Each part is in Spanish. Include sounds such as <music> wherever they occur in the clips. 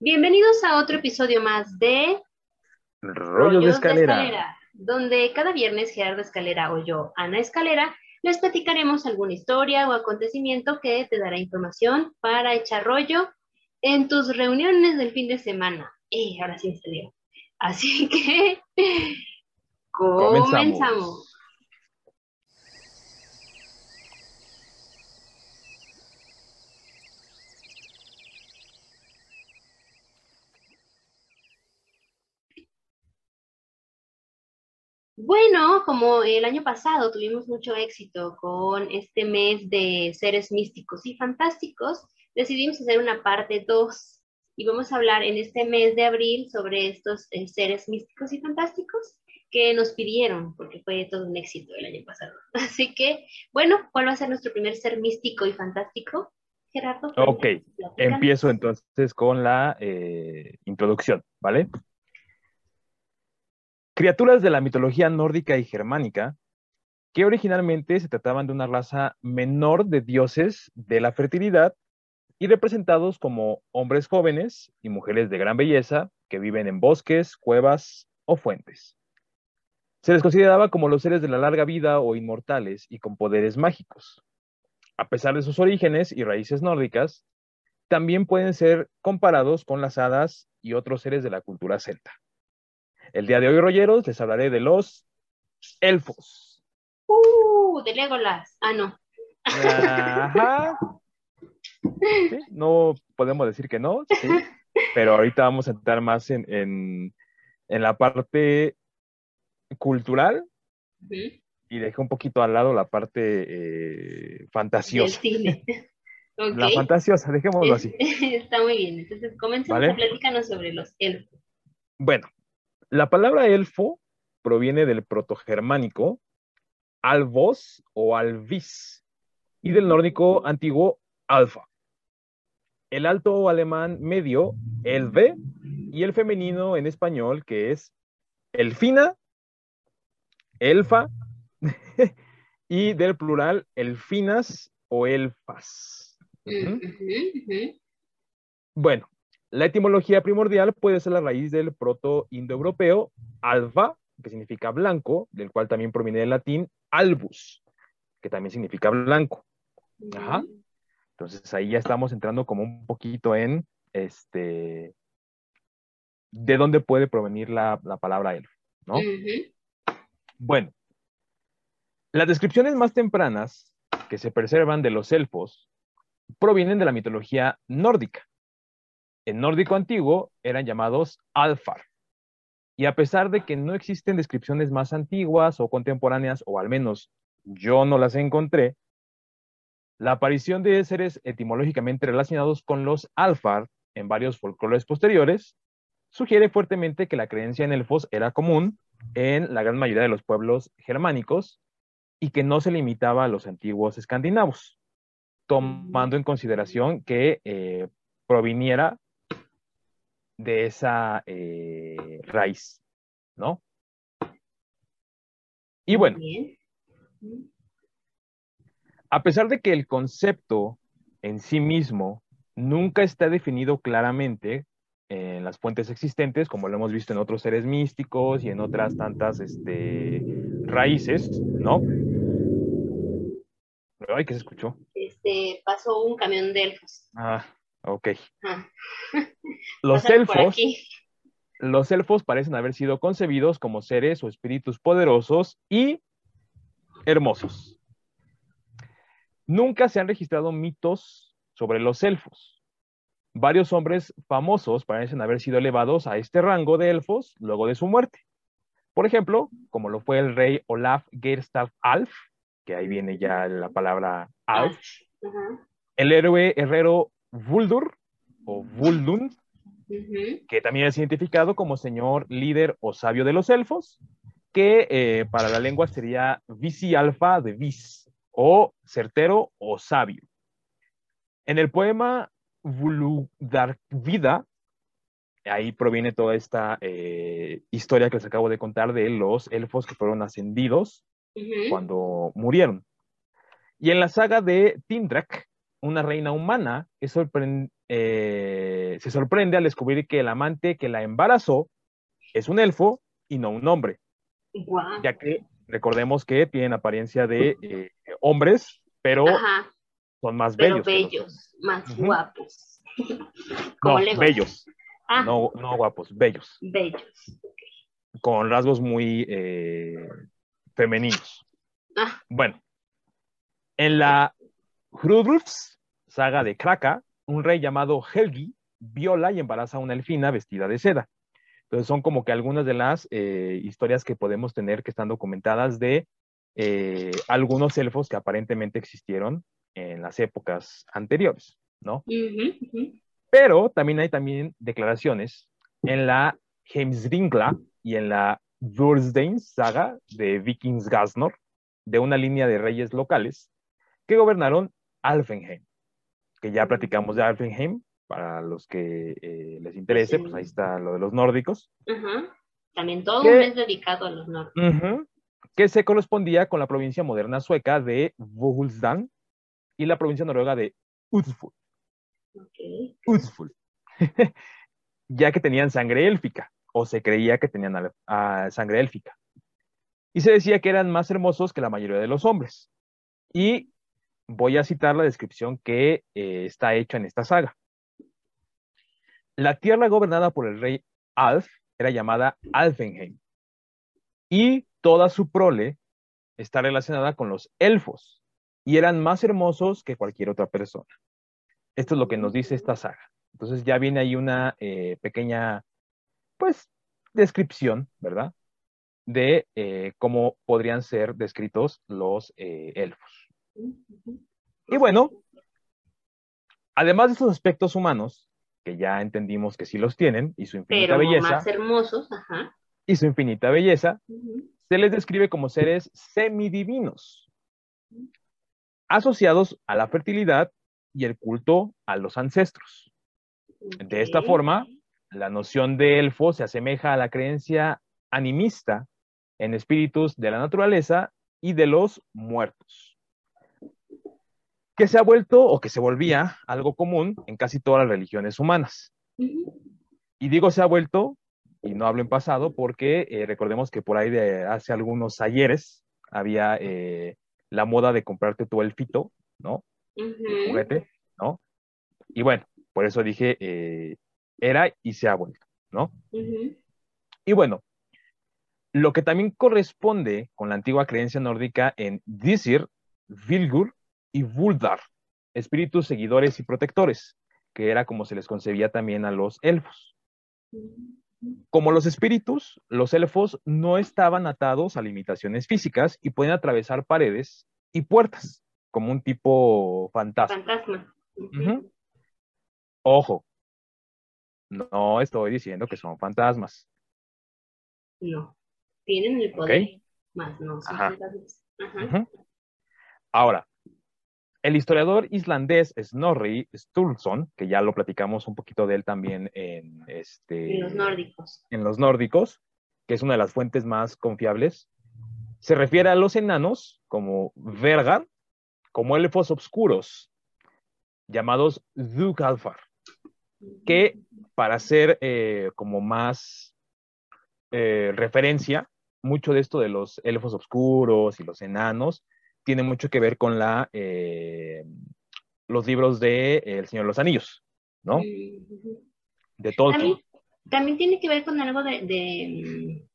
Bienvenidos a otro episodio más de Rollos, de, escalera. donde cada viernes Gerardo Escalera o yo, Ana Escalera, les platicaremos alguna historia o acontecimiento que te dará información para echar rollo en tus reuniones del fin de semana. Eh, ahora sí me Así que comenzamos. Bueno, como el año pasado tuvimos mucho éxito con este mes de seres místicos y fantásticos, decidimos hacer una parte 2 y vamos a hablar en este mes de abril sobre estos eh, seres místicos y fantásticos que nos pidieron, porque fue todo un éxito el año pasado. <laughs> Así que, bueno, ¿cuál va a ser nuestro primer ser místico y fantástico? Gerardo. Ok, empiezo entonces con la eh, introducción, ¿vale? Criaturas de la mitología nórdica y germánica, que originalmente se trataban de una raza menor de dioses de la fertilidad y representados como hombres jóvenes y mujeres de gran belleza que viven en bosques, cuevas o fuentes. Se les consideraba como los seres de la larga vida o inmortales y con poderes mágicos. A pesar de sus orígenes y raíces nórdicas, también pueden ser comparados con las hadas y otros seres de la cultura celta. El día de hoy, rolleros, les hablaré de los elfos. ¡Uh! De Legolas. Ah, no. Ajá. <laughs> No podemos decir que no, sí, pero ahorita vamos a entrar más en, en, la parte cultural y dejé un poquito al lado la parte eh, fantasiosa. <laughs> La fantasiosa, dejémoslo así. <laughs> Está muy bien. Entonces, comencemos a platicarnos sobre los elfos. Bueno, la palabra elfo proviene del protogermánico alvos o alvis y del nórdico antiguo alfa. El alto alemán medio, elve, y el femenino en español, que es elfina, elfa, <laughs> y del plural, elfinas o elfas. Bueno, la etimología primordial puede ser la raíz del proto-indoeuropeo alfa, que significa blanco, del cual también proviene del latín albus, que también significa blanco. Ajá. Entonces ahí ya estamos entrando como un poquito en este de dónde puede provenir la, palabra elfo, ¿no? Bueno, las descripciones más tempranas que se preservan de los elfos provienen de la mitología nórdica en nórdico antiguo eran llamados alfar. Y a pesar de que no existen descripciones más antiguas o contemporáneas, o al menos yo no las encontré, la aparición de seres etimológicamente relacionados con los alfar en varios folclores posteriores sugiere fuertemente que la creencia en elfos era común en la gran mayoría de los pueblos germánicos y que no se limitaba a los antiguos escandinavos, tomando en consideración que eh, proviniera de esa eh, raíz, ¿no? Y bueno, a pesar de que el concepto en sí mismo nunca está definido claramente en las fuentes existentes, como lo hemos visto en otros seres místicos y en otras tantas este, raíces, ¿no? Ay, ¿qué se escuchó? Este, pasó un camión de elfos. Ah, Ok. Ah. <laughs> Los elfos, los elfos parecen haber sido concebidos como seres o espíritus poderosos y hermosos. Nunca se han registrado mitos sobre los elfos. Varios hombres famosos parecen haber sido elevados a este rango de elfos luego de su muerte. Por ejemplo, como lo fue el rey Olaf Geirstad Alf, que ahí viene ya la palabra Alf, el héroe herrero Vuldur o Vuldun, que también es identificado como señor líder o sabio de los elfos, que eh, para la lengua sería visi alfa de vis, o certero o sabio. En el poema Vuludarvida, ahí proviene toda esta eh, historia que les acabo de contar de los elfos que fueron ascendidos cuando murieron. Y en la saga de Tindrak, una reina humana eh, se sorprende al descubrir que el amante que la embarazó es un elfo y no un hombre. Ya que recordemos que tienen apariencia de eh, hombres, pero son más pero bellos. bellos, más guapos. <laughs> No, bellos. Ah. No, no guapos, bellos. Bellos. Con rasgos muy eh, femeninos. Ah. Bueno, en la Hrudrufs, saga de Kraka, un rey llamado Helgi viola y embaraza a una elfina vestida de seda. Entonces son como que algunas de las eh, historias que podemos tener que están documentadas de eh, algunos elfos que aparentemente existieron en las épocas anteriores, ¿no? Pero también hay también declaraciones en la Heimsringla y en la Würstein saga de Vikings Gasnor, de una línea de reyes locales que gobernaron Alfenheim, que ya platicamos de Alfenheim, para los que eh, les interese, pues ahí está lo de los nórdicos. También todo un mes dedicado a los nórdicos. que se correspondía con la provincia moderna sueca de Bohulsdan y la provincia noruega de Utsful. Okay. <laughs> ya que tenían sangre élfica, o se creía que tenían sangre élfica. Y se decía que eran más hermosos que la mayoría de los hombres. Y voy a citar la descripción que eh, está hecha en esta saga. La tierra gobernada por el rey Alf era llamada Alfenheim y toda su prole está relacionada con los elfos y eran más hermosos que cualquier otra persona. Esto es lo que nos dice esta saga. Entonces ya viene ahí una eh, pequeña, pues, descripción, ¿verdad? De eh, cómo podrían ser descritos los elfos. Y bueno, además de estos aspectos humanos, que ya entendimos que sí los tienen, y su infinita Pero belleza. más hermosos, ajá. Y su infinita belleza, se les describe como seres semidivinos, asociados a la fertilidad y el culto a los ancestros. De esta forma, la noción de elfo se asemeja a la creencia animista en espíritus de la naturaleza y de los muertos que se ha vuelto o que se volvía algo común en casi todas las religiones humanas. Y digo se ha vuelto, y no hablo en pasado, porque eh, recordemos que por ahí de hace algunos ayeres había eh, la moda de comprarte tu elfito, ¿no? juguete, ¿no? Y bueno, por eso dije, eh, era y se ha vuelto, ¿no? Y bueno, lo que también corresponde con la antigua creencia nórdica en Disir, Vilgur y Vuldar, espíritus seguidores y protectores, que era como se les concebía también a los elfos. Como los espíritus, los elfos no estaban atados a limitaciones físicas y pueden atravesar paredes y puertas, como un tipo fantasma. Fantasma. Ojo, no estoy diciendo que son fantasmas. No, tienen el poder, más no son fantasmas. Ahora, el historiador islandés Snorri Sturluson, que ya lo platicamos un poquito de él también en, este, en los nórdicos. En los nórdicos, que es una de las fuentes más confiables, se refiere a los enanos como Vergar, como elfos oscuros, llamados Dukalfar, que para hacer eh, como más eh, referencia, mucho de esto de los elfos oscuros y los enanos tiene mucho que ver con la, eh, los libros de El Señor de los Anillos, ¿no? De Tolkien. También, tiene que ver con algo de,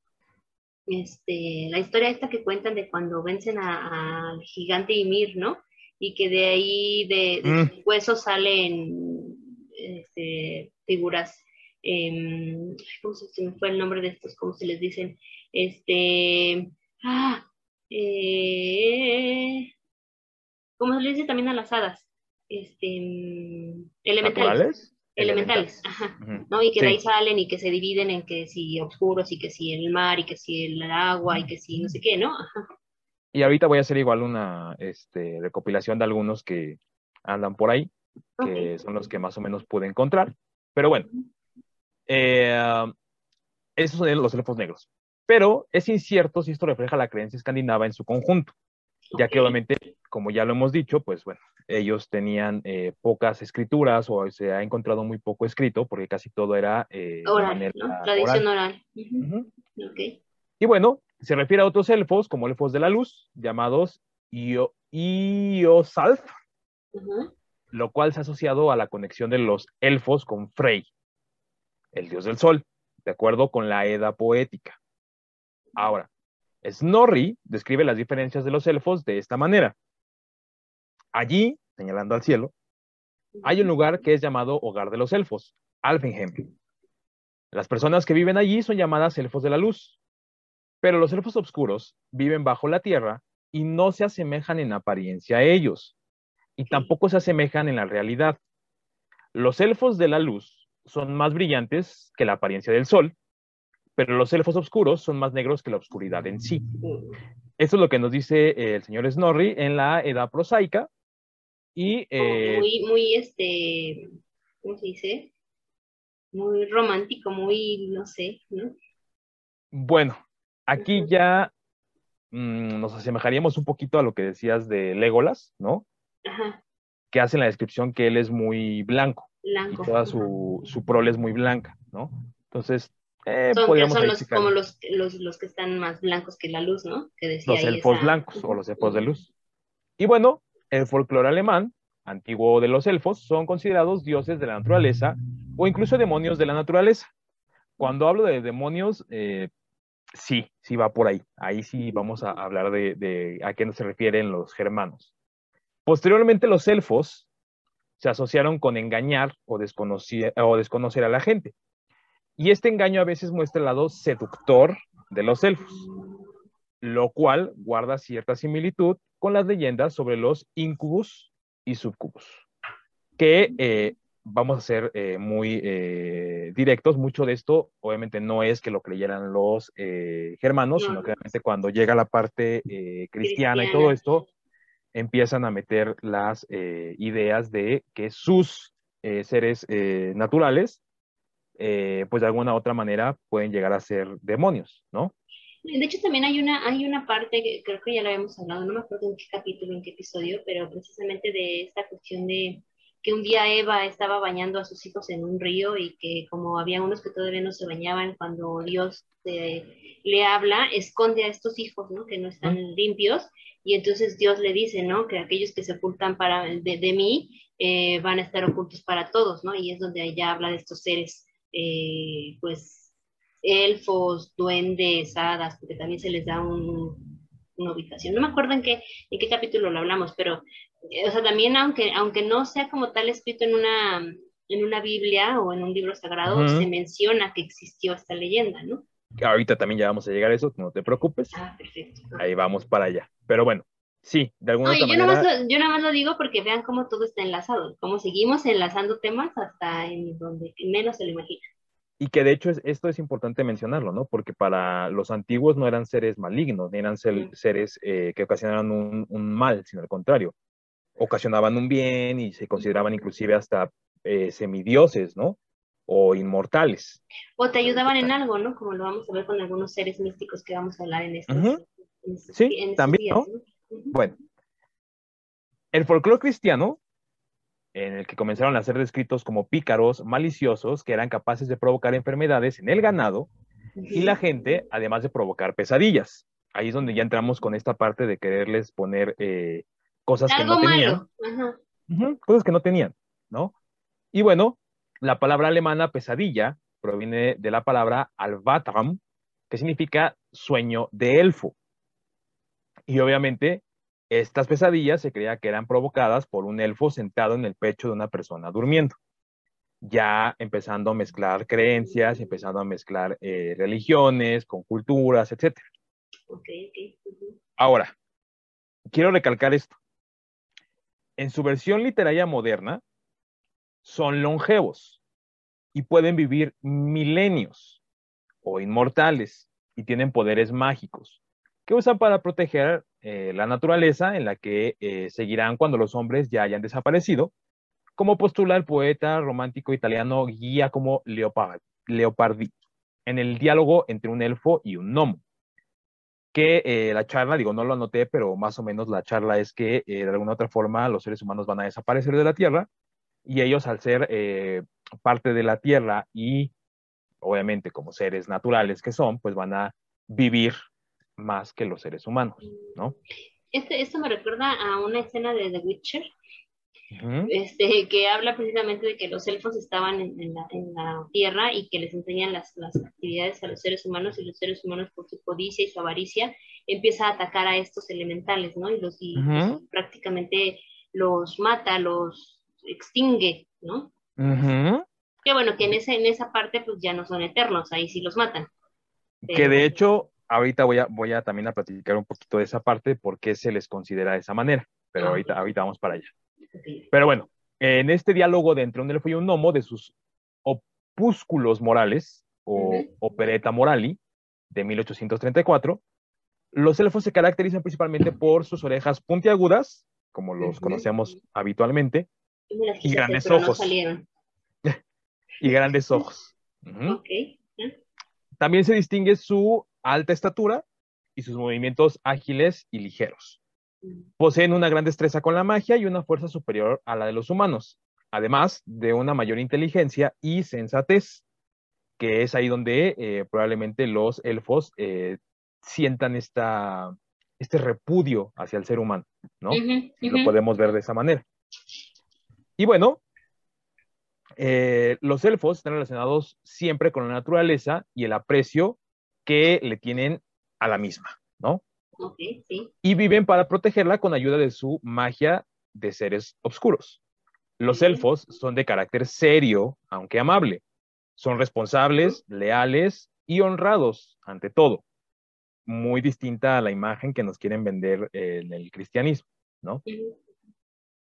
este, la historia esta que cuentan de cuando vencen al gigante Ymir, ¿no? Y que de ahí, de, mm. huesos salen este, figuras, em, ¿cómo se, me fue el nombre de estos? ¿Cómo se les dicen? Este, ah, eh, como se le dice también a las hadas, este, elementales. Elementales, ajá, ¿no? Y que de ahí salen y que se dividen en que si oscuros y que si el mar y que si el agua y que si no sé qué, ¿no? Ajá. Y ahorita voy a hacer igual una este, recopilación de algunos que andan por ahí, que son los que más o menos pude encontrar. Pero bueno, eh, esos son los elfos negros pero es incierto si esto refleja la creencia escandinava en su conjunto, ya que obviamente, como ya lo hemos dicho, pues bueno, ellos tenían eh, pocas escrituras o se ha encontrado muy poco escrito porque casi todo era eh, oral, tradición oral. Y bueno, se refiere a otros elfos como elfos de la luz llamados Iosalf, lo cual se ha asociado a la conexión de los elfos con Frey, el dios del sol, de acuerdo con la Edda poética. Ahora, Snorri describe las diferencias de los elfos de esta manera. Allí, señalando al cielo, hay un lugar que es llamado Hogar de los Elfos, Alfenheim. Las personas que viven allí son llamadas elfos de la luz, pero los elfos oscuros viven bajo la tierra y no se asemejan en apariencia a ellos, y tampoco se asemejan en la realidad. Los elfos de la luz son más brillantes que la apariencia del sol, pero los elfos oscuros son más negros que la oscuridad en sí. Esto es lo que nos dice el señor Snorri en la Edad Prosaica, y, eh, muy, muy, este, ¿cómo se dice? Muy romántico, muy, no sé, ¿no? Bueno, aquí ya mm, nos asemejaríamos un poquito a lo que decías de Legolas, ¿no? Ajá. Que hace en la descripción que él es muy blanco. Blanco. Y toda su, su prole es muy blanca, ¿no? Entonces, eh, son, los, como los, los, los, que están más blancos que la luz, ¿no? Que decía los elfos blancos o los elfos de luz. Y bueno, el folclore alemán, antiguo de los elfos, son considerados dioses de la naturaleza o incluso demonios de la naturaleza. Cuando hablo de demonios, eh, sí, sí va por ahí. Ahí sí vamos a hablar de, a qué se refieren los germanos. Posteriormente, los elfos se asociaron con engañar o, o desconocer a la gente. Y este engaño a veces muestra el lado seductor de los elfos, lo cual guarda cierta similitud con las leyendas sobre los incubus y subcubus, que eh, vamos a ser eh, muy eh, directos, mucho de esto obviamente no es que lo creyeran los germanos, sino que realmente cuando llega la parte cristiana, y todo esto, empiezan a meter las ideas de que sus seres naturales, pues de alguna u otra manera pueden llegar a ser demonios, ¿no? De hecho, también hay una, hay una parte que creo que ya la habíamos hablado, no me acuerdo en qué capítulo, en qué episodio, pero precisamente de esta cuestión de que un día Eva estaba bañando a sus hijos en un río y que como había unos que todavía no se bañaban, cuando Dios eh, le habla, esconde a estos hijos, ¿no? Que no están limpios, y entonces Dios le dice, ¿no? Que aquellos que se ocultan para, de, mí eh, van a estar ocultos para todos, ¿no? Y es donde ella habla de estos seres, eh, pues, elfos, duendes, hadas, porque también se les da un, una ubicación. No me acuerdo en qué, en qué capítulo lo hablamos, pero, eh, o sea, también aunque, aunque no sea como tal escrito en una, en una Biblia o en un libro sagrado, se menciona que existió esta leyenda, ¿no? Ahorita también ya vamos a llegar a eso, no te preocupes. Ah, perfecto. Ahí vamos para allá. Pero bueno, sí, de alguna yo manera. Nada más yo nada más lo digo porque vean cómo todo está enlazado, cómo seguimos enlazando temas hasta en donde menos se lo imagina. Y que de hecho esto es importante mencionarlo, ¿no? Porque para los antiguos no eran seres malignos, ni eran seres eh, que ocasionaban un, mal, sino al contrario, ocasionaban un bien y se consideraban inclusive hasta eh, semidioses, ¿no? O inmortales. O te ayudaban en algo, ¿no? Como lo vamos a ver con algunos seres místicos que vamos a hablar en estos, Sí, también, ¿no? Bueno, el folclore cristiano en el que comenzaron a ser descritos como pícaros, maliciosos, que eran capaces de provocar enfermedades en el ganado y la gente, además de provocar pesadillas. Ahí es donde ya entramos con esta parte de quererles poner eh, cosas que no tenían. cosas que no tenían, ¿no? Y bueno, la palabra alemana pesadilla proviene de la palabra albatram, que significa sueño de elfo. Y obviamente estas pesadillas se creía que eran provocadas por un elfo sentado en el pecho de una persona durmiendo, ya empezando a mezclar creencias, empezando a mezclar eh, religiones con culturas, etc. Ahora, quiero recalcar esto. En su versión literaria moderna, son longevos y pueden vivir milenios o inmortales y tienen poderes mágicos que usan para proteger eh, la naturaleza en la que eh, seguirán cuando los hombres ya hayan desaparecido, como postula el poeta romántico italiano Giacomo Leopardi, en el diálogo entre un elfo y un gnomo. que eh, la charla, digo, no lo anoté, pero más o menos la charla es que de alguna otra forma los seres humanos van a desaparecer de la Tierra y ellos al ser parte de la Tierra y obviamente como seres naturales que son, pues van a vivir más que los seres humanos, ¿no? Este, esto me recuerda a una escena de The Witcher, este, que habla precisamente de que los elfos estaban en, la, tierra y que les enseñan las, actividades a los seres humanos y los seres humanos por su codicia y su avaricia empieza a atacar a estos elementales, ¿no? Y los prácticamente los mata, los extingue, ¿no? Que bueno, que en, ese, en esa parte pues ya no son eternos, ahí sí los matan. Que de hecho, ahorita voy a, voy a también a platicar un poquito de esa parte, por qué se les considera de esa manera, pero ah, ahorita, ahorita vamos para allá. Pero bueno, en este diálogo de entre un elfo y un gnomo, de sus opúsculos morales, o opereta morali, de 1834, los elfos se caracterizan principalmente por sus orejas puntiagudas, como los conocemos habitualmente, <laughs> y grandes ojos. y grandes ojos. También se distingue su alta estatura y sus movimientos ágiles y ligeros. Poseen una gran destreza con la magia y una fuerza superior a la de los humanos, además de una mayor inteligencia y sensatez, que es ahí donde eh, probablemente los elfos eh, sientan esta, este repudio hacia el ser humano, ¿no? Lo podemos ver de esa manera. Y bueno, eh, los elfos están relacionados siempre con la naturaleza y el aprecio que le tienen a la misma, ¿no? Y viven para protegerla con ayuda de su magia de seres oscuros. Los elfos son de carácter serio, aunque amable. Son responsables, leales y honrados ante todo. Muy distinta a la imagen que nos quieren vender en el cristianismo, ¿no?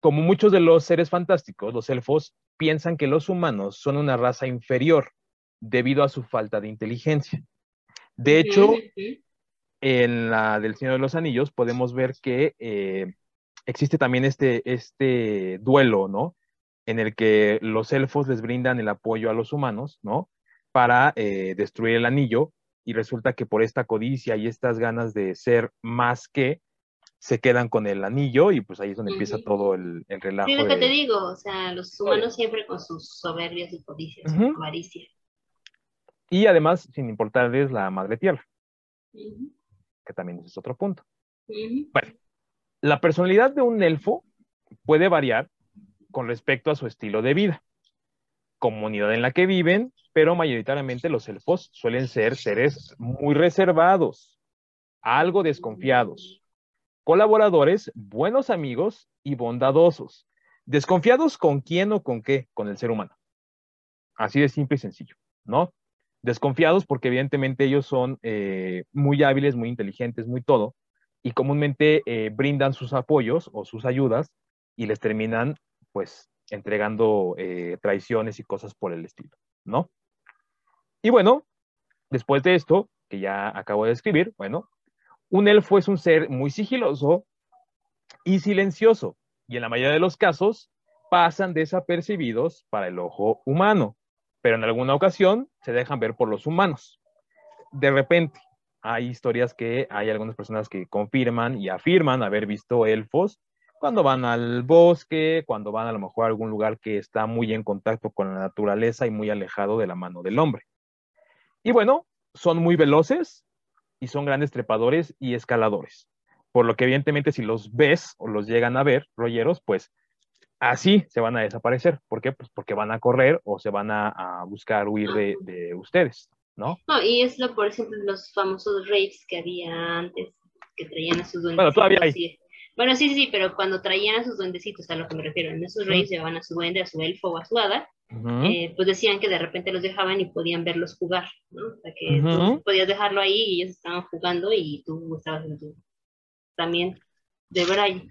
Como muchos de los seres fantásticos, los elfos piensan que los humanos son una raza inferior debido a su falta de inteligencia. De hecho, en la del Señor de los Anillos podemos ver que eh, existe también este, este duelo, ¿no? En el que los elfos les brindan el apoyo a los humanos, ¿no? Para eh, destruir el anillo y resulta que por esta codicia y estas ganas de ser más que, se quedan con el anillo y pues ahí es donde empieza todo el, el relajo. Sí, lo que te digo, o sea, los humanos siempre con sus soberbias y codicias, su avaricia. Y además, sin importarles la madre tierra que también es otro punto. Bueno, la personalidad de un elfo puede variar con respecto a su estilo de vida, comunidad en la que viven, pero mayoritariamente los elfos suelen ser seres muy reservados, algo desconfiados, colaboradores, buenos amigos y bondadosos. Desconfiados con quién o con qué, con el ser humano. Así de simple y sencillo, ¿no? Desconfiados porque evidentemente ellos son eh, muy hábiles, muy inteligentes, muy todo, y comúnmente eh, brindan sus apoyos o sus ayudas y les terminan pues entregando eh, traiciones y cosas por el estilo, ¿no? Y bueno, después de esto, que ya acabo de describir, bueno, un elfo es un ser muy sigiloso y silencioso, y en la mayoría de los casos pasan desapercibidos para el ojo humano pero en alguna ocasión se dejan ver por los humanos. De repente, hay historias que hay algunas personas que confirman y afirman haber visto elfos cuando van al bosque, cuando van a lo mejor a algún lugar que está muy en contacto con la naturaleza y muy alejado de la mano del hombre. Y bueno, son muy veloces y son grandes trepadores y escaladores. Por lo que evidentemente si los ves o los llegan a ver, rolleros, pues así se van a desaparecer. ¿Por qué? Pues porque van a correr o se van a, buscar huir de, ustedes, ¿no? No, y es lo, por ejemplo, los famosos raves que había antes, que traían a sus duendecitos. Bueno, todavía hay. Bueno, sí, sí, sí, pero cuando traían a sus duendecitos, a lo que me refiero, en esos raves llevaban a su duende, a su elfo o a su hada, eh, pues decían que de repente los dejaban y podían verlos jugar, ¿no? O sea, que tú podías dejarlo ahí y ellos estaban jugando y tú estabas en tu... también de Braille.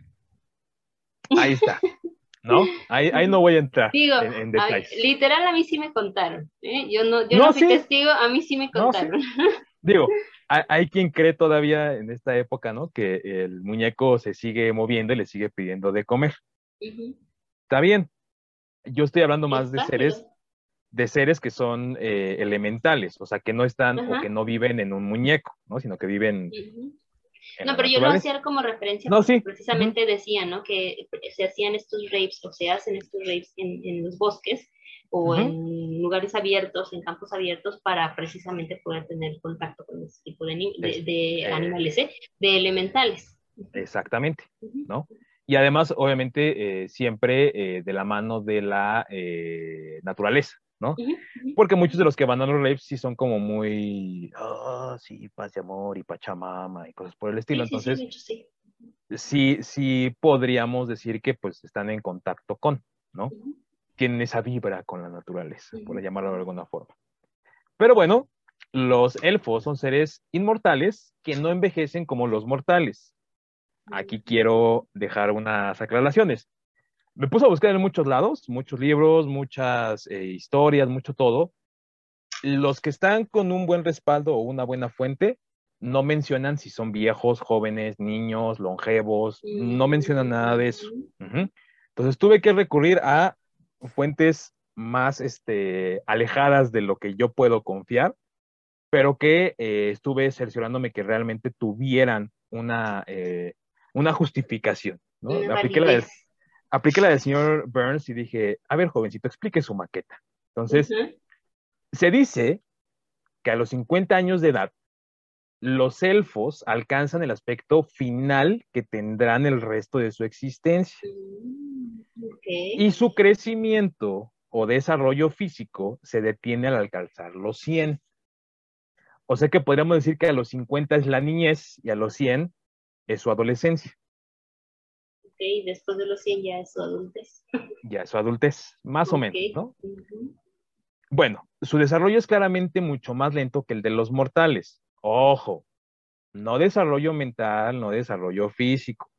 Ahí está. <laughs> ¿no? Ahí, ahí no voy a entrar en, detalles. literal, a mí sí me contaron. ¿eh? Yo no, yo no, fui testigo, a mí sí me contaron. Digo, hay, quien cree todavía en esta época, ¿no? Que el muñeco se sigue moviendo y le sigue pidiendo de comer. Está bien. Yo estoy hablando más de seres de seres que son eh, elementales, o sea, que no están o que no viven en un muñeco, ¿no? Sino que viven... No, pero yo lo hacía como referencia, no, sí. precisamente decía, ¿no? Que se hacían estos rapes o se hacen estos rapes en, los bosques o en lugares abiertos, en campos abiertos, para precisamente poder tener contacto con ese tipo de, de, eh, animales, ¿eh? de elementales. Exactamente, ¿no? Y además, obviamente, eh, siempre eh, de la mano de la naturaleza, ¿no? Porque muchos de los que van a los raves sí son como muy, ah, sí, paz de amor y pachamama y cosas por el estilo. Entonces, sí, sí, podríamos decir que pues están en contacto con, ¿no? Tienen esa vibra con la naturaleza, por llamarlo de alguna forma. Pero bueno, los elfos son seres inmortales que no envejecen como los mortales. Aquí quiero dejar unas aclaraciones me puse a buscar en muchos lados, muchos libros, muchas eh, historias, mucho todo. Los que están con un buen respaldo o una buena fuente no mencionan si son viejos, jóvenes, niños, longevos, no mencionan nada de eso. Entonces tuve que recurrir a fuentes más este, alejadas de lo que yo puedo confiar, pero que eh, estuve cerciorándome que realmente tuvieran una, eh, una justificación. ¿no? Apliqué la, apliqué la del señor Burns y dije, a ver, jovencito, explique su maqueta. Entonces, se dice que a los 50 años de edad, los elfos alcanzan el aspecto final que tendrán el resto de su existencia. Mm, y su crecimiento o desarrollo físico se detiene al alcanzar los 100. O sea que podríamos decir que a los 50 es la niñez y a los 100 es su adolescencia y después de los 100 ya es su adultez. Ya es su adultez, más o menos, ¿no? Bueno, su desarrollo es claramente mucho más lento que el de los mortales. Ojo, no desarrollo mental, no desarrollo físico,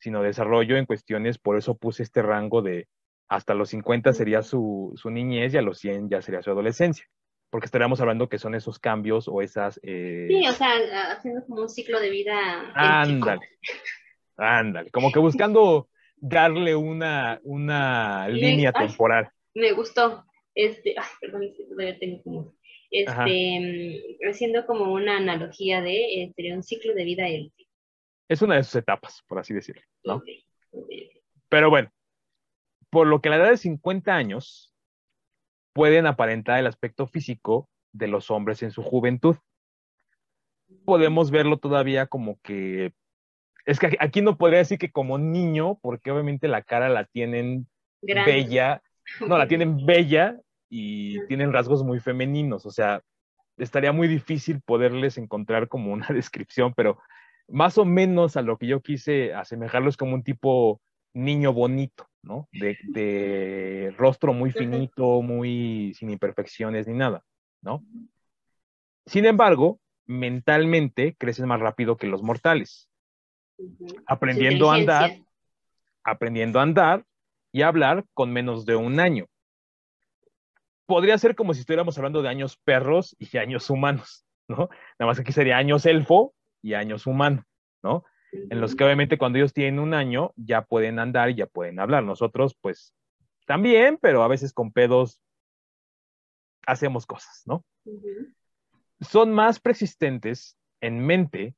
sino desarrollo en cuestiones, por eso puse este rango de hasta los 50 sería su, su niñez y a los 100 ya sería su adolescencia porque estaríamos hablando que son esos cambios o esas... Eh... Sí, o sea, haciendo como un ciclo de vida. Ándale, Ándale, como que buscando darle una, una <laughs> línea temporal. Me gustó. Este, ay, perdón, todavía tengo como. Este, mm, haciendo como una analogía de este, un ciclo de vida élite. Es una de sus etapas, por así decirlo, ¿no? Pero bueno, por lo que a la edad de 50 años pueden aparentar el aspecto físico de los hombres en su juventud. Podemos verlo todavía como que es que aquí no podría decir que como niño, porque obviamente la cara la tienen bella, no, la tienen bella y tienen rasgos muy femeninos, o sea, estaría muy difícil poderles encontrar como una <laughs> descripción, pero más o menos a lo que yo quise asemejarlos como un tipo niño bonito, ¿no? De, de rostro muy finito, muy sin imperfecciones ni nada, ¿no? Sin embargo, mentalmente crecen más rápido que los mortales aprendiendo a andar, aprendiendo a andar y hablar con menos de un año. Podría ser como si estuviéramos hablando de años perros y años humanos, ¿no? Nada más aquí sería años elfo y años humano, ¿no? En los que obviamente cuando ellos tienen un año ya pueden andar y ya pueden hablar. Nosotros, pues, también, pero a veces con pedos hacemos cosas, ¿no? Son más persistentes en mente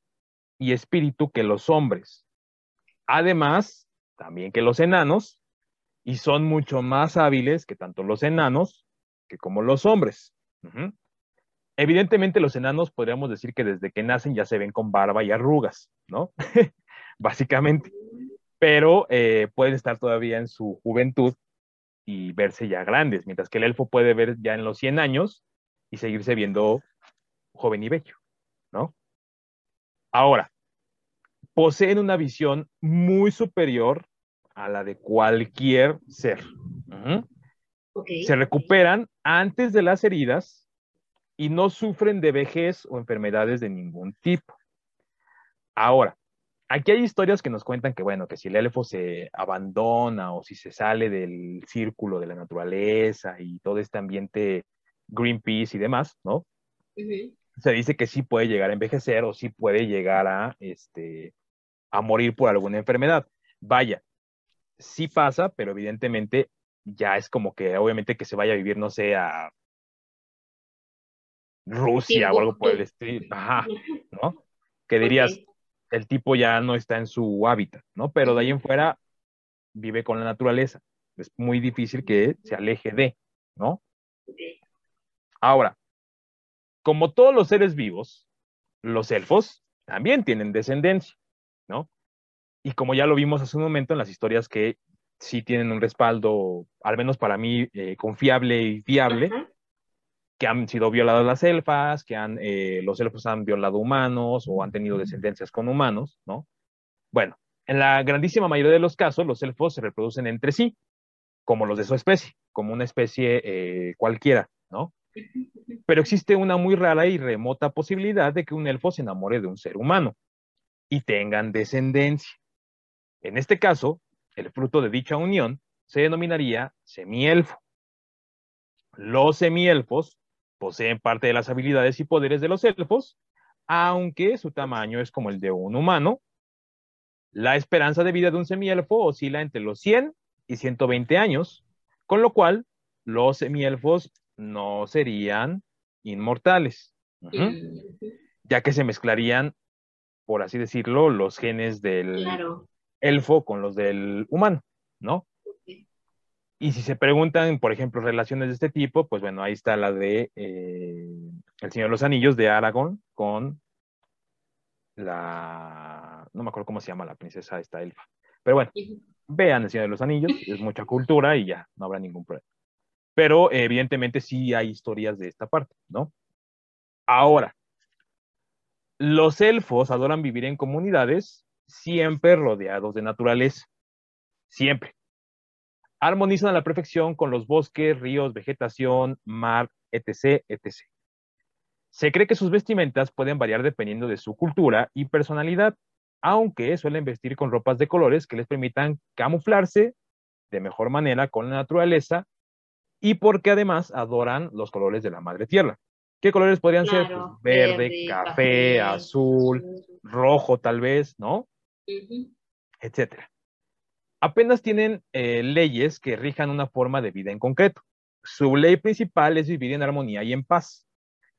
y espíritu que los hombres. Además, también que los enanos, y son mucho más hábiles que tanto los enanos que como los hombres. Evidentemente los enanos podríamos decir que desde que nacen ya se ven con barba y arrugas, ¿no? <laughs> Básicamente. Pero eh, pueden estar todavía en su juventud y verse ya grandes, mientras que el elfo puede ver ya en los 100 años y seguirse viendo joven y bello, ¿no? Ahora, poseen una visión muy superior a la de cualquier ser. Se recuperan antes de las heridas y no sufren de vejez o enfermedades de ningún tipo. Ahora, aquí hay historias que nos cuentan que, bueno, que si el elfo se abandona o si se sale del círculo de la naturaleza y todo este ambiente Greenpeace y demás, ¿no? Se dice que sí puede llegar a envejecer o sí puede llegar a, este, a morir por alguna enfermedad. Vaya, sí pasa, pero evidentemente ya es como que obviamente que se vaya a vivir, no sé, a Rusia o algo por el estilo, ajá, ¿no? Que dirías, el tipo ya no está en su hábitat, ¿no? Pero de ahí en fuera vive con la naturaleza. Es muy difícil que se aleje de, ¿no? Ahora, como todos los seres vivos, los elfos también tienen descendencia, ¿no? Y como ya lo vimos hace un momento en las historias que sí tienen un respaldo, al menos para mí, eh, confiable y fiable, que han sido violadas las elfas, que han, eh, los elfos han violado humanos o han tenido descendencias con humanos, ¿no? Bueno, en la grandísima mayoría de los casos, los elfos se reproducen entre sí, como los de su especie, como una especie eh, cualquiera, ¿no? Pero existe una muy rara y remota posibilidad de que un elfo se enamore de un ser humano y tengan descendencia. En este caso, el fruto de dicha unión se denominaría semielfo. Los semielfos poseen parte de las habilidades y poderes de los elfos, aunque su tamaño es como el de un humano. La esperanza de vida de un semielfo oscila entre los 100 y 120 años, con lo cual los semielfos no serían inmortales, ya que se mezclarían, por así decirlo, los genes del elfo con los del humano, ¿no? Y si se preguntan, por ejemplo, relaciones de este tipo, pues bueno, ahí está la de eh, El Señor de los Anillos de Aragón con la, no me acuerdo cómo se llama la princesa esta elfa. Pero bueno, vean El Señor de los Anillos, es mucha cultura y ya, no habrá ningún problema. Pero evidentemente sí hay historias de esta parte, ¿no? Ahora, los elfos adoran vivir en comunidades siempre rodeados de naturaleza, siempre. Armonizan a la perfección con los bosques, ríos, vegetación, mar, etc., etc. Se cree que sus vestimentas pueden variar dependiendo de su cultura y personalidad, aunque suelen vestir con ropas de colores que les permitan camuflarse de mejor manera con la naturaleza y porque además adoran los colores de la madre tierra. ¿Qué colores podrían ser? Pues, verde, café, azul, rojo tal vez, ¿no? Etcétera. Apenas tienen eh, leyes que rijan una forma de vida en concreto. Su ley principal es vivir en armonía y en paz.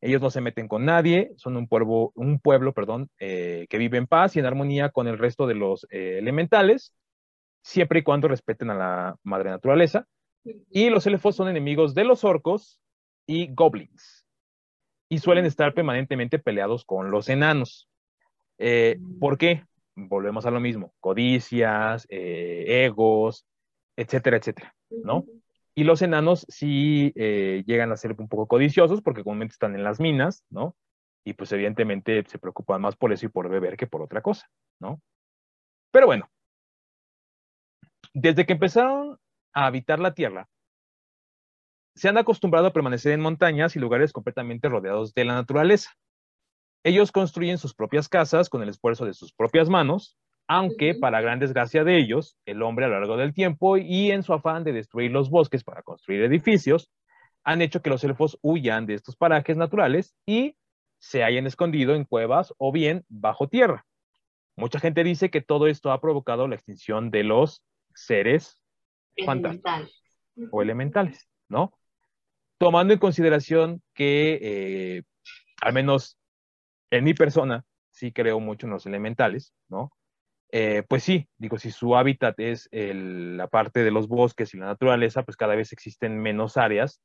Ellos no se meten con nadie, son un pueblo, un pueblo perdón, eh, que vive en paz y en armonía con el resto de los eh, elementales, siempre y cuando respeten a la madre naturaleza. Y los elfos son enemigos de los orcos y goblins. Y suelen estar permanentemente peleados con los enanos. ¿Por qué? volvemos a lo mismo, codicias, eh, egos, etcétera, etcétera, ¿no? Y los enanos sí eh, llegan a ser un poco codiciosos porque comúnmente están en las minas, ¿no? Y pues evidentemente se preocupan más por eso y por beber que por otra cosa, ¿no? Pero bueno, desde que empezaron a habitar la Tierra, se han acostumbrado a permanecer en montañas y lugares completamente rodeados de la naturaleza. Ellos construyen sus propias casas con el esfuerzo de sus propias manos, aunque para gran desgracia de ellos, el hombre a lo largo del tiempo y en su afán de destruir los bosques para construir edificios, han hecho que los elfos huyan de estos parajes naturales y se hayan escondido en cuevas o bien bajo tierra. Mucha gente dice que todo esto ha provocado la extinción de los seres fantásticos o elementales, ¿no? Tomando en consideración que eh, al menos en mi persona sí creo mucho en los elementales, ¿no? Eh, pues sí, digo, si su hábitat es la parte de los bosques y la naturaleza, pues cada vez existen menos áreas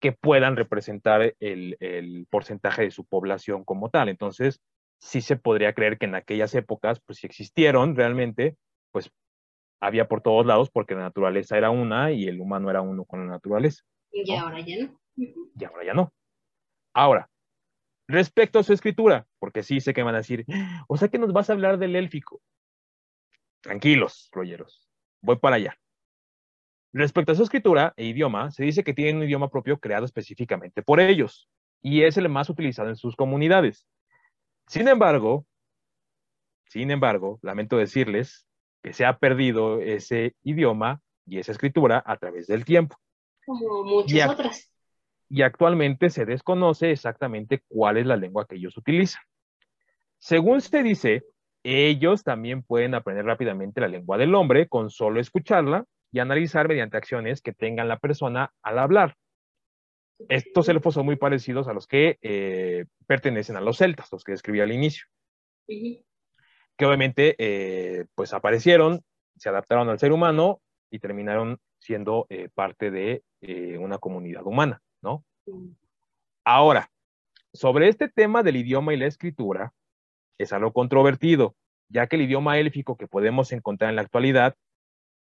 que puedan representar el, porcentaje de su población como tal. Entonces, sí se podría creer que en aquellas épocas, pues si existieron realmente, pues había por todos lados porque la naturaleza era una y el humano era uno con la naturaleza. Y ahora ya no. Y ahora ya no. Ahora, Respecto a su escritura, porque sí sé que van a decir, o sea que nos vas a hablar del élfico. Tranquilos, rolleros, voy para allá. Respecto a su escritura e idioma, se dice que tienen un idioma propio creado específicamente por ellos, y es el más utilizado en sus comunidades. Sin embargo, sin embargo, lamento decirles que se ha perdido ese idioma y esa escritura a través del tiempo. Como muchas otras y actualmente se desconoce exactamente cuál es la lengua que ellos utilizan. Según se dice, ellos también pueden aprender rápidamente la lengua del hombre con solo escucharla y analizar mediante acciones que tengan la persona al hablar. Estos elfos son muy parecidos a los que eh, pertenecen a los celtas, los que describí al inicio. Que obviamente eh, pues aparecieron, se adaptaron al ser humano y terminaron siendo eh, parte de una comunidad humana, ¿no? Ahora, sobre este tema del idioma y la escritura, es algo controvertido, ya que el idioma élfico que podemos encontrar en la actualidad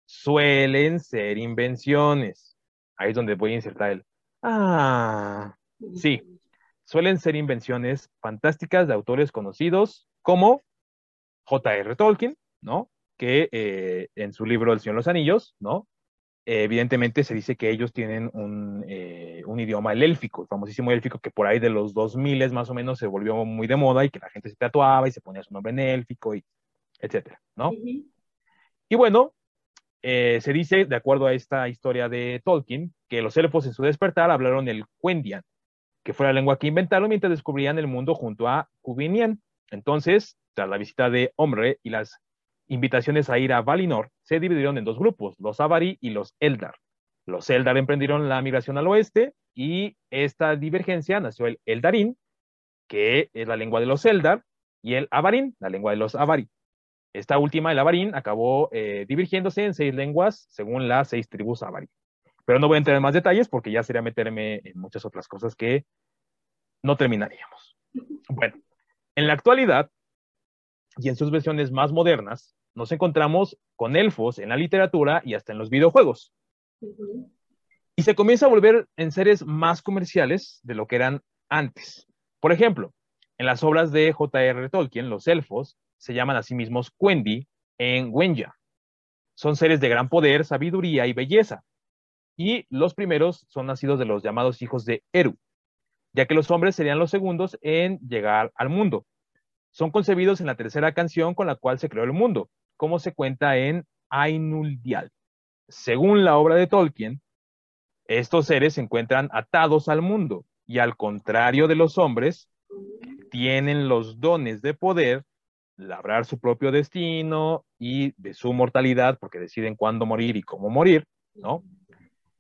suelen ser invenciones. Ahí es donde voy a insertar el Ah, sí, suelen ser invenciones fantásticas de autores conocidos como J.R. Tolkien, ¿no? Que eh, en su libro El Señor de los Anillos, ¿no? evidentemente se dice que ellos tienen un, eh, un, idioma, el élfico, el famosísimo élfico, que por ahí de los 2000 más o menos se volvió muy de moda y que la gente se tatuaba y se ponía su nombre en élfico, y etcétera, ¿no? Y bueno, eh, se dice, de acuerdo a esta historia de Tolkien, que los elfos en su despertar hablaron el Quendian, que fue la lengua que inventaron mientras descubrían el mundo junto a Cubinian. Entonces, tras la visita de Hombre y las invitaciones a ir a Valinor, se dividieron en dos grupos, los Avari y los Eldar. Los Eldar emprendieron la migración al oeste y esta divergencia nació el Eldarín, que es la lengua de los Eldar, y el Avarín, la lengua de los Avari. Esta última, el avarín, acabó eh, divergiéndose en seis lenguas según las seis tribus avarí. Pero no voy a entrar en más detalles porque ya sería meterme en muchas otras cosas que no terminaríamos. Bueno, en la actualidad y en sus versiones más modernas, nos encontramos con elfos en la literatura y hasta en los videojuegos. Y se comienza a volver en seres más comerciales de lo que eran antes. Por ejemplo, en las obras de J.R. Tolkien, los elfos se llaman a sí mismos Quendi en Wenya. Son seres de gran poder, sabiduría y belleza. Y los primeros son nacidos de los llamados hijos de Eru, ya que los hombres serían los segundos en llegar al mundo. Son concebidos en la tercera canción con la cual se creó el mundo, como se cuenta en Ainuldial. Según la obra de Tolkien, estos seres se encuentran atados al mundo y al contrario de los hombres, tienen los dones de poder labrar su propio destino y de su mortalidad, porque deciden cuándo morir y cómo morir, ¿no?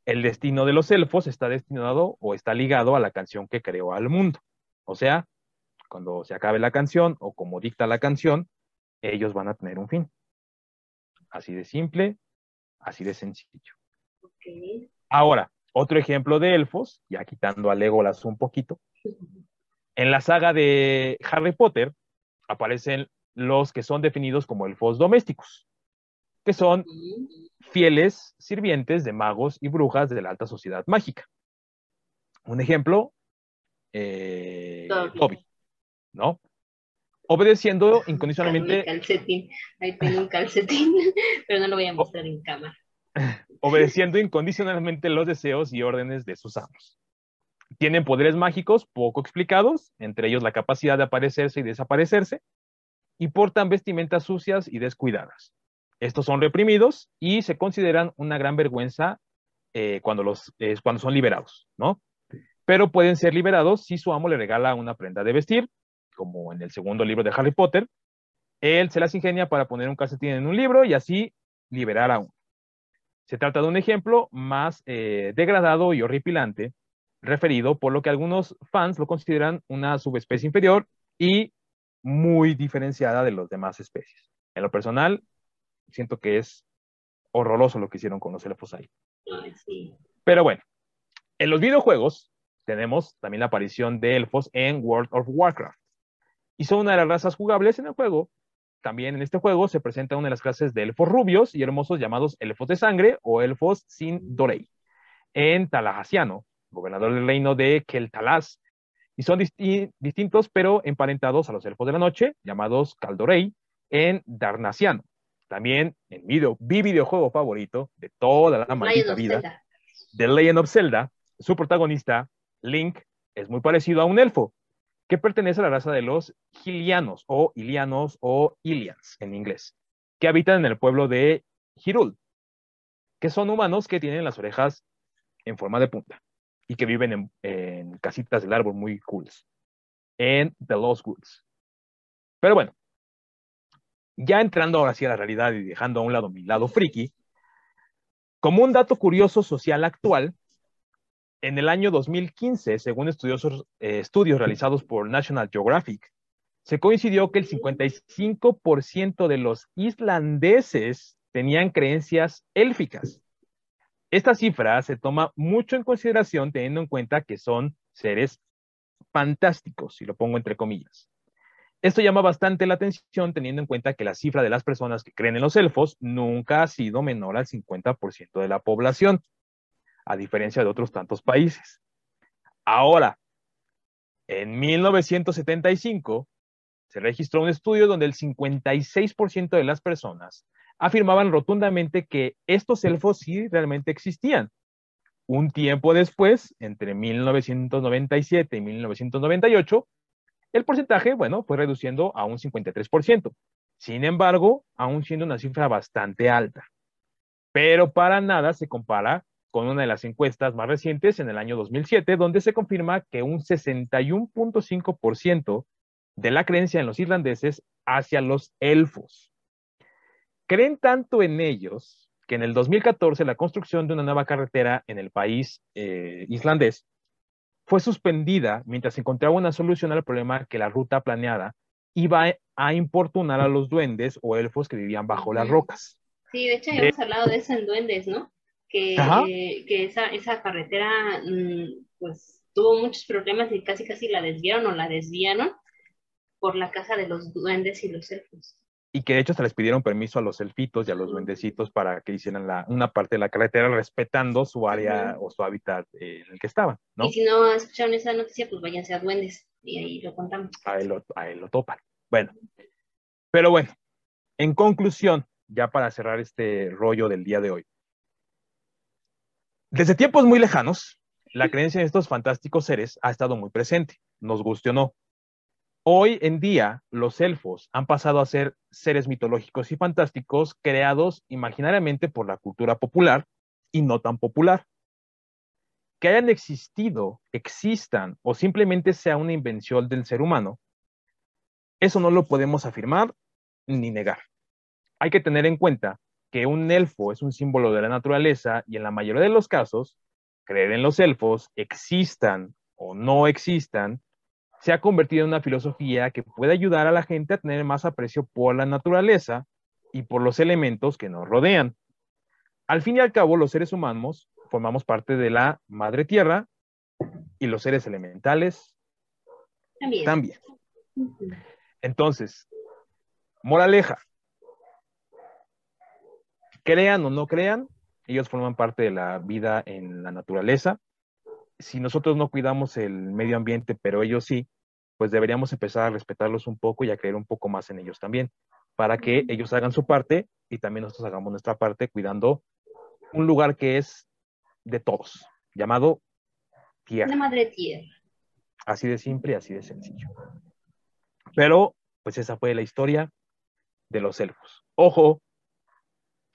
El destino de los elfos está destinado o está ligado a la canción que creó al mundo. O sea, cuando se acabe la canción o como dicta la canción, ellos van a tener un fin. Así de simple, así de sencillo. Ahora, otro ejemplo de elfos, ya quitando a Legolas un poquito. En la saga de Harry Potter aparecen los que son definidos como elfos domésticos, que son fieles sirvientes de magos y brujas de la alta sociedad mágica. Un ejemplo, eh, Toby. ¿No? Obedeciendo incondicionalmente. Calcetín. Ahí tengo un calcetín, <laughs> pero no lo voy a mostrar en cámara. Obedeciendo incondicionalmente los deseos y órdenes de sus amos. Tienen poderes mágicos poco explicados, entre ellos la capacidad de aparecerse y desaparecerse, y portan vestimentas sucias y descuidadas. Estos son reprimidos y se consideran una gran vergüenza eh, cuando, los, cuando son liberados, ¿no? Pero pueden ser liberados si su amo le regala una prenda de vestir, como en el segundo libro de Harry Potter. Él se las ingenia para poner un calcetín en un libro y así liberar a uno. Se trata de un ejemplo más eh, degradado y horripilante, referido por lo que algunos fans lo consideran una subespecie inferior y muy diferenciada de las demás especies. En lo personal, siento que es horroroso lo que hicieron con los elfos ahí. Pero bueno, en los videojuegos tenemos también la aparición de elfos en World of Warcraft. Y son una de las razas jugables en el juego. También en este juego se presenta una de las clases de elfos rubios y hermosos llamados elfos de sangre o elfos sin dorei. En Talahasiano, gobernador del reino de Keltalas, y son distintos pero emparentados a los elfos de la noche, llamados Caldorei, en Darnasiano. También en video, mi videojuego favorito de toda la maldita vida, The Legend of Zelda, su protagonista, Link, es muy parecido a un elfo, que pertenece a la raza de los Gilianos, o Ilianos, o Ilians en inglés, que habitan en el pueblo de Hirul, que son humanos que tienen las orejas en forma de punta y que viven en, casitas del árbol muy cool en The Lost Woods. Pero bueno, ya entrando ahora sí a la realidad y dejando a un lado mi lado friki, Como un dato curioso social actual, en el año 2015, según eh, estudios realizados por National Geographic, se coincidió que el 55% de los islandeses tenían creencias élficas. Esta cifra se toma mucho en consideración teniendo en cuenta que son seres fantásticos, si lo pongo entre comillas. Esto llama bastante la atención teniendo en cuenta que la cifra de las personas que creen en los elfos nunca ha sido menor al 50% de la población, a diferencia de otros tantos países. Ahora, en 1975 se registró un estudio donde el 56% de las personas afirmaban rotundamente que estos elfos sí realmente existían. Un tiempo después, entre 1997 y 1998, el porcentaje, bueno, fue reduciendo a un 53%. Sin embargo, aún siendo una cifra bastante alta. Pero para nada se compara con una de las encuestas más recientes en el año 2007, donde se confirma que un 61.5% de la creencia en los irlandeses hacia los elfos. Creen tanto en ellos que en el 2014 la construcción de una nueva carretera en el país eh, islandés fue suspendida mientras se encontraba una solución al problema que la ruta planeada iba a importunar a los duendes o elfos que vivían bajo las rocas. Sí, de hecho hemos hablado de eso en Duendes, ¿no? Que, que esa, esa carretera mm, pues tuvo muchos problemas y casi casi la desviaron o la desviaron por la casa de los duendes y los elfos y que de hecho se les pidieron permiso a los elfitos y a los duendecitos para que hicieran la, una parte de la carretera respetando su área o su hábitat en el que estaban, ¿no? Y si no escucharon esa noticia, pues váyanse a duendes y ahí lo contamos. Ahí lo, ahí lo topan. Bueno, pero bueno, en conclusión, ya para cerrar este rollo del día de hoy. Desde tiempos muy lejanos, la creencia en estos fantásticos seres ha estado muy presente, nos guste o no. Hoy en día, los elfos han pasado a ser seres mitológicos y fantásticos creados imaginariamente por la cultura popular y no tan popular. Que hayan existido, existan o simplemente sea una invención del ser humano, eso no lo podemos afirmar ni negar. Hay que tener en cuenta que un elfo es un símbolo de la naturaleza y en la mayoría de los casos, creer en los elfos, existan o no existan, se ha convertido en una filosofía que puede ayudar a la gente a tener más aprecio por la naturaleza y por los elementos que nos rodean. Al fin y al cabo, los seres humanos formamos parte de la madre tierra y los seres elementales también. también. Entonces, moraleja, crean o no crean, ellos forman parte de la vida en la naturaleza si nosotros no cuidamos el medio ambiente, pero ellos sí, pues deberíamos empezar a respetarlos un poco y a creer un poco más en ellos también, para que ellos hagan su parte y también nosotros hagamos nuestra parte cuidando un lugar que es de todos, llamado tierra. La madre tierra. Así de simple, así de sencillo. Pero, pues esa fue la historia de los elfos. Ojo,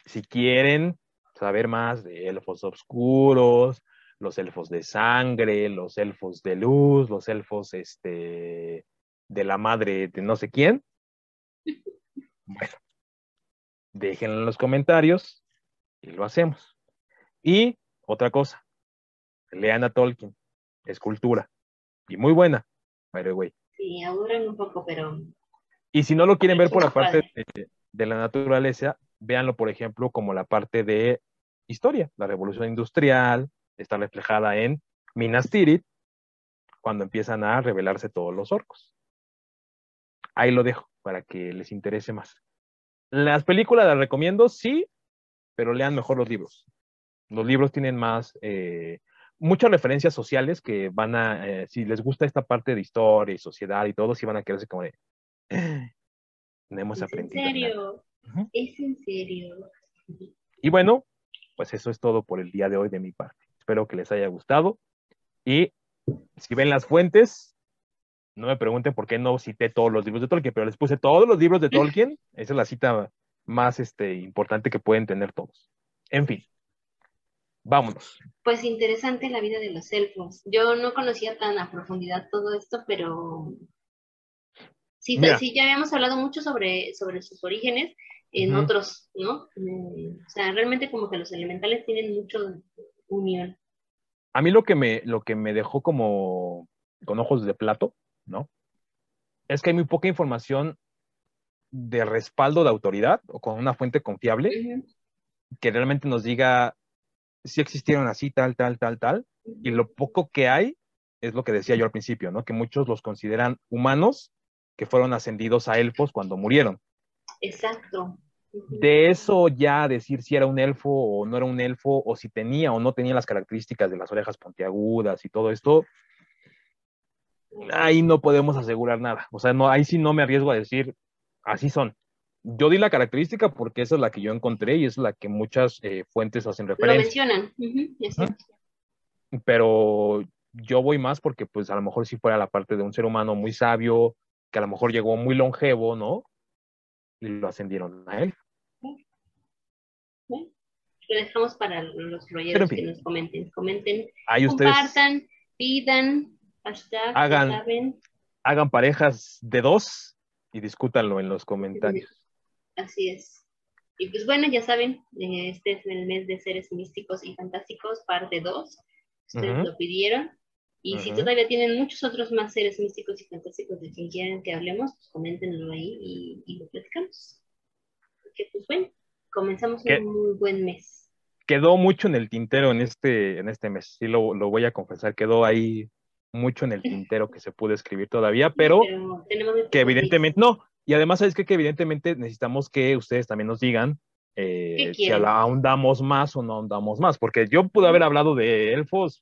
si quieren saber más de elfos oscuros, los elfos de sangre, los elfos de luz, los elfos este, de la madre de no sé quién. <laughs> Bueno, déjenlo en los comentarios y lo hacemos. Y otra cosa, lean a Tolkien, es cultura y muy buena, pero güey. Sí, aburren un poco, pero... Y si no lo quieren ver por la parte de, de la naturaleza, véanlo, por ejemplo, como la parte de historia, la revolución industrial, está reflejada en Minas Tirith, cuando empiezan a revelarse todos los orcos. Ahí lo dejo para que les interese más. Las películas las recomiendo, sí, pero lean mejor los libros. Los libros tienen más, eh, muchas referencias sociales que van a, eh, si les gusta esta parte de historia y sociedad y todo, sí van a quedarse como de, no hemos aprendido. ¿Es en serio? ¿Es en serio? Y bueno, pues eso es todo por el día de hoy de mi parte. Espero que les haya gustado. Y si ven las fuentes, no me pregunten por qué no cité todos los libros de Tolkien, pero les puse todos los libros de Tolkien. Esa es la cita más este, importante que pueden tener todos. En fin, vámonos. Pues interesante la vida de los elfos. Yo no conocía tan a profundidad todo esto, pero sí, sí ya habíamos hablado mucho sobre, sobre sus orígenes. En otros, ¿no? O sea, realmente como que los elementales tienen mucho unión. A mí lo que me, lo que me dejó como con ojos de plato, ¿no? Es que hay muy poca información de respaldo de autoridad o con una fuente confiable que realmente nos diga si existieron así, tal, tal, tal, tal. Y lo poco que hay es lo que decía yo al principio, ¿no? Que muchos los consideran humanos que fueron ascendidos a elfos cuando murieron. Exacto. De eso ya decir si era un elfo o no era un elfo, o si tenía o no tenía las características de las orejas puntiagudas y todo esto, ahí no podemos asegurar nada. O sea, no, ahí sí no me arriesgo a decir, así son. Yo di la característica porque esa es la que yo encontré y es la que muchas eh, fuentes hacen referencia. Lo mencionan. Pero yo voy más porque pues a lo mejor si fuera la parte de un ser humano muy sabio, que a lo mejor llegó muy longevo, ¿no? Y lo ascendieron a él. Lo dejamos para los rolleros que nos comenten. Comenten, compartan, pidan, hagan, hagan parejas de dos y discútanlo en los comentarios. Así es. Y pues bueno, ya saben, eh, este es el mes de seres místicos y fantásticos, parte 2. Ustedes lo pidieron. Y si todavía tienen muchos otros más seres místicos y fantásticos de quien quieran que hablemos, pues coméntenlo ahí y, lo platicamos. Porque pues bueno, comenzamos un muy buen mes. Quedó mucho en el tintero en este, en este mes, sí lo, lo voy a confesar, quedó ahí mucho en el <laughs> tintero que se puede escribir todavía, pero, que evidentemente no. Y además, es que, que evidentemente necesitamos que ustedes también nos digan eh, si ahondamos más o no ahondamos más, porque yo pude haber hablado de elfos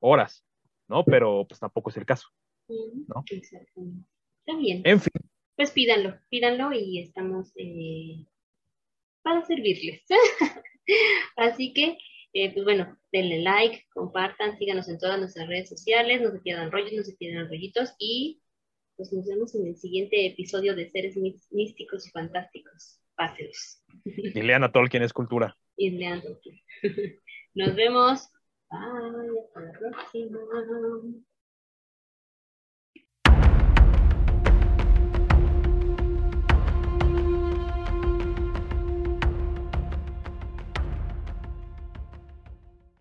horas, ¿no? Pero pues tampoco es el caso. ¿no? Exactamente. Está bien. En fin. Pues pídanlo, pídanlo y estamos eh, para servirles. <laughs> Así que eh, pues bueno, denle like, compartan, síganos en todas nuestras redes sociales, no se pierdan rollos, no se pierdan rollitos y pues nos vemos en el siguiente episodio de Seres Místicos y Fantásticos. Páselos. Y lean a Tolkien es cultura. <laughs> Y lean Tolkien. <laughs> Nos vemos. Bye, hasta la próxima.